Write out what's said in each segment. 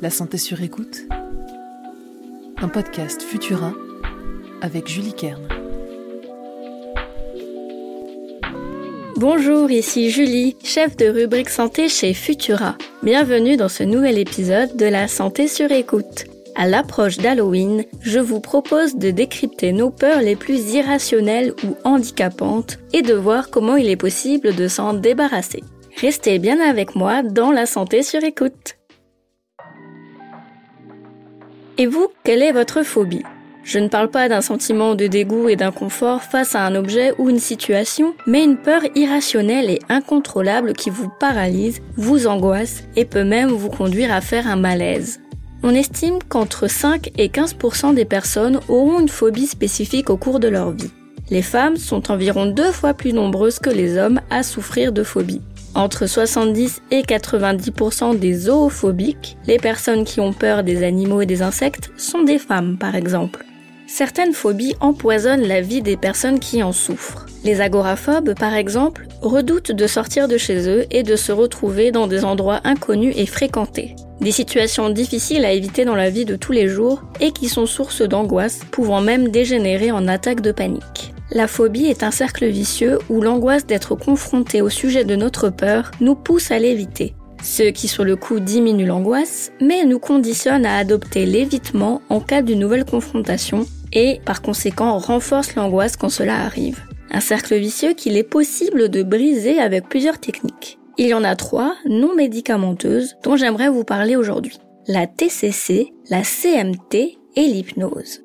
La santé sur écoute. Un podcast Futura avec Julie Kern. Bonjour, ici Julie, chef de rubrique santé chez Futura. Bienvenue dans ce nouvel épisode de La santé sur écoute. À l'approche d'Halloween, je vous propose de décrypter nos peurs les plus irrationnelles ou handicapantes et de voir comment il est possible de s'en débarrasser. Restez bien avec moi dans la santé sur écoute. Et vous, quelle est votre phobie? Je ne parle pas d'un sentiment de dégoût et d'inconfort face à un objet ou une situation, mais une peur irrationnelle et incontrôlable qui vous paralyse, vous angoisse et peut même vous conduire à faire un malaise. On estime qu'entre 5 et 15% des personnes auront une phobie spécifique au cours de leur vie. Les femmes sont environ deux fois plus nombreuses que les hommes à souffrir de phobie. Entre 70 et 90% des zoophobiques, les personnes qui ont peur des animaux et des insectes, sont des femmes par exemple. Certaines phobies empoisonnent la vie des personnes qui en souffrent. Les agoraphobes, par exemple, redoutent de sortir de chez eux et de se retrouver dans des endroits inconnus et fréquentés. Des situations difficiles à éviter dans la vie de tous les jours et qui sont source d'angoisse, pouvant même dégénérer en attaques de panique. La phobie est un cercle vicieux où l'angoisse d'être confronté au sujet de notre peur nous pousse à l'éviter. Ce qui sur le coup diminue l'angoisse, mais nous conditionne à adopter l'évitement en cas d'une nouvelle confrontation et par conséquent renforce l'angoisse quand cela arrive. Un cercle vicieux qu'il est possible de briser avec plusieurs techniques. Il y en a trois non médicamenteuses dont j'aimerais vous parler aujourd'hui. La TCC, la CMT et l'hypnose.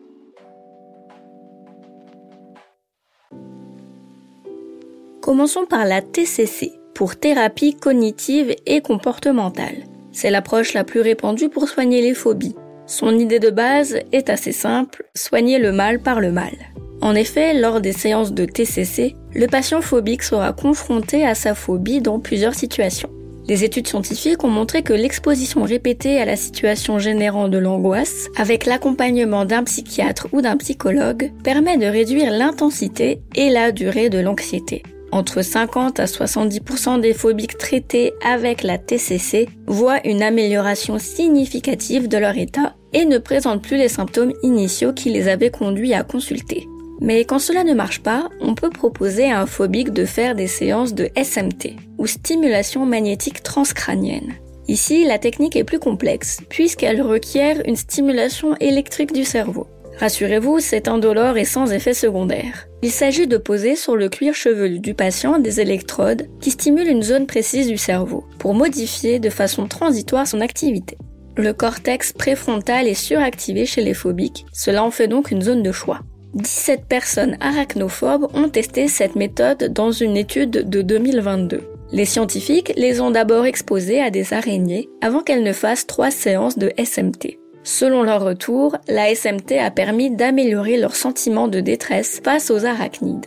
Commençons par la TCC, pour thérapie cognitive et comportementale. C'est l'approche la plus répandue pour soigner les phobies. Son idée de base est assez simple, soigner le mal par le mal. En effet, lors des séances de TCC, le patient phobique sera confronté à sa phobie dans plusieurs situations. Les études scientifiques ont montré que l'exposition répétée à la situation générant de l'angoisse, avec l'accompagnement d'un psychiatre ou d'un psychologue, permet de réduire l'intensité et la durée de l'anxiété. Entre 50 à 70% des phobiques traités avec la TCC voient une amélioration significative de leur état et ne présentent plus les symptômes initiaux qui les avaient conduits à consulter. Mais quand cela ne marche pas, on peut proposer à un phobique de faire des séances de SMT, ou stimulation magnétique transcrânienne. Ici, la technique est plus complexe, puisqu'elle requiert une stimulation électrique du cerveau. Rassurez-vous, c'est indolore et sans effet secondaire. Il s'agit de poser sur le cuir chevelu du patient des électrodes qui stimulent une zone précise du cerveau, pour modifier de façon transitoire son activité. Le cortex préfrontal est suractivé chez les phobiques, cela en fait donc une zone de choix. 17 personnes arachnophobes ont testé cette méthode dans une étude de 2022. Les scientifiques les ont d'abord exposées à des araignées avant qu'elles ne fassent trois séances de SMT. Selon leur retour, la SMT a permis d'améliorer leur sentiment de détresse face aux arachnides.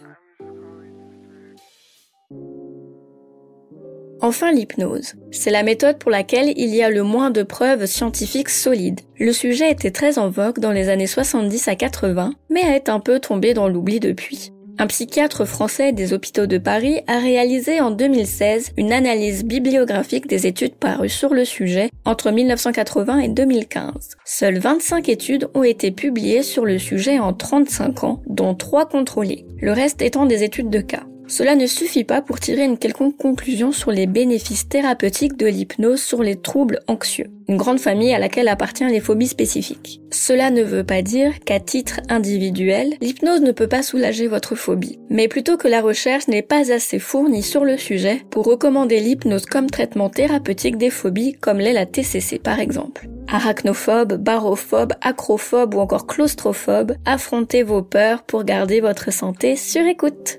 Enfin l'hypnose. C'est la méthode pour laquelle il y a le moins de preuves scientifiques solides. Le sujet était très en vogue dans les années 70 à 80, mais est un peu tombé dans l'oubli depuis. Un psychiatre français des hôpitaux de Paris a réalisé en 2016 une analyse bibliographique des études parues sur le sujet entre 1980 et 2015. Seules 25 études ont été publiées sur le sujet en 35 ans, dont 3 contrôlées, le reste étant des études de cas. Cela ne suffit pas pour tirer une quelconque conclusion sur les bénéfices thérapeutiques de l'hypnose sur les troubles anxieux, une grande famille à laquelle appartient les phobies spécifiques. Cela ne veut pas dire qu'à titre individuel, l'hypnose ne peut pas soulager votre phobie, mais plutôt que la recherche n'est pas assez fournie sur le sujet pour recommander l'hypnose comme traitement thérapeutique des phobies comme l'est la TCC par exemple. Arachnophobe, barophobe, acrophobe ou encore claustrophobe, affrontez vos peurs pour garder votre santé sur écoute.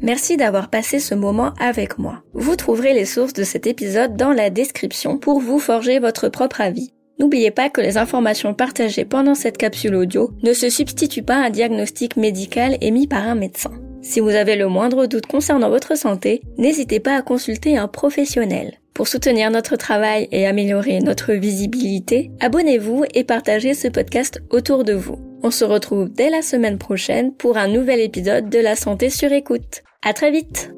Merci d'avoir passé ce moment avec moi. Vous trouverez les sources de cet épisode dans la description pour vous forger votre propre avis. N'oubliez pas que les informations partagées pendant cette capsule audio ne se substituent pas à un diagnostic médical émis par un médecin. Si vous avez le moindre doute concernant votre santé, n'hésitez pas à consulter un professionnel. Pour soutenir notre travail et améliorer notre visibilité, abonnez-vous et partagez ce podcast autour de vous. On se retrouve dès la semaine prochaine pour un nouvel épisode de La Santé sur écoute. À très vite!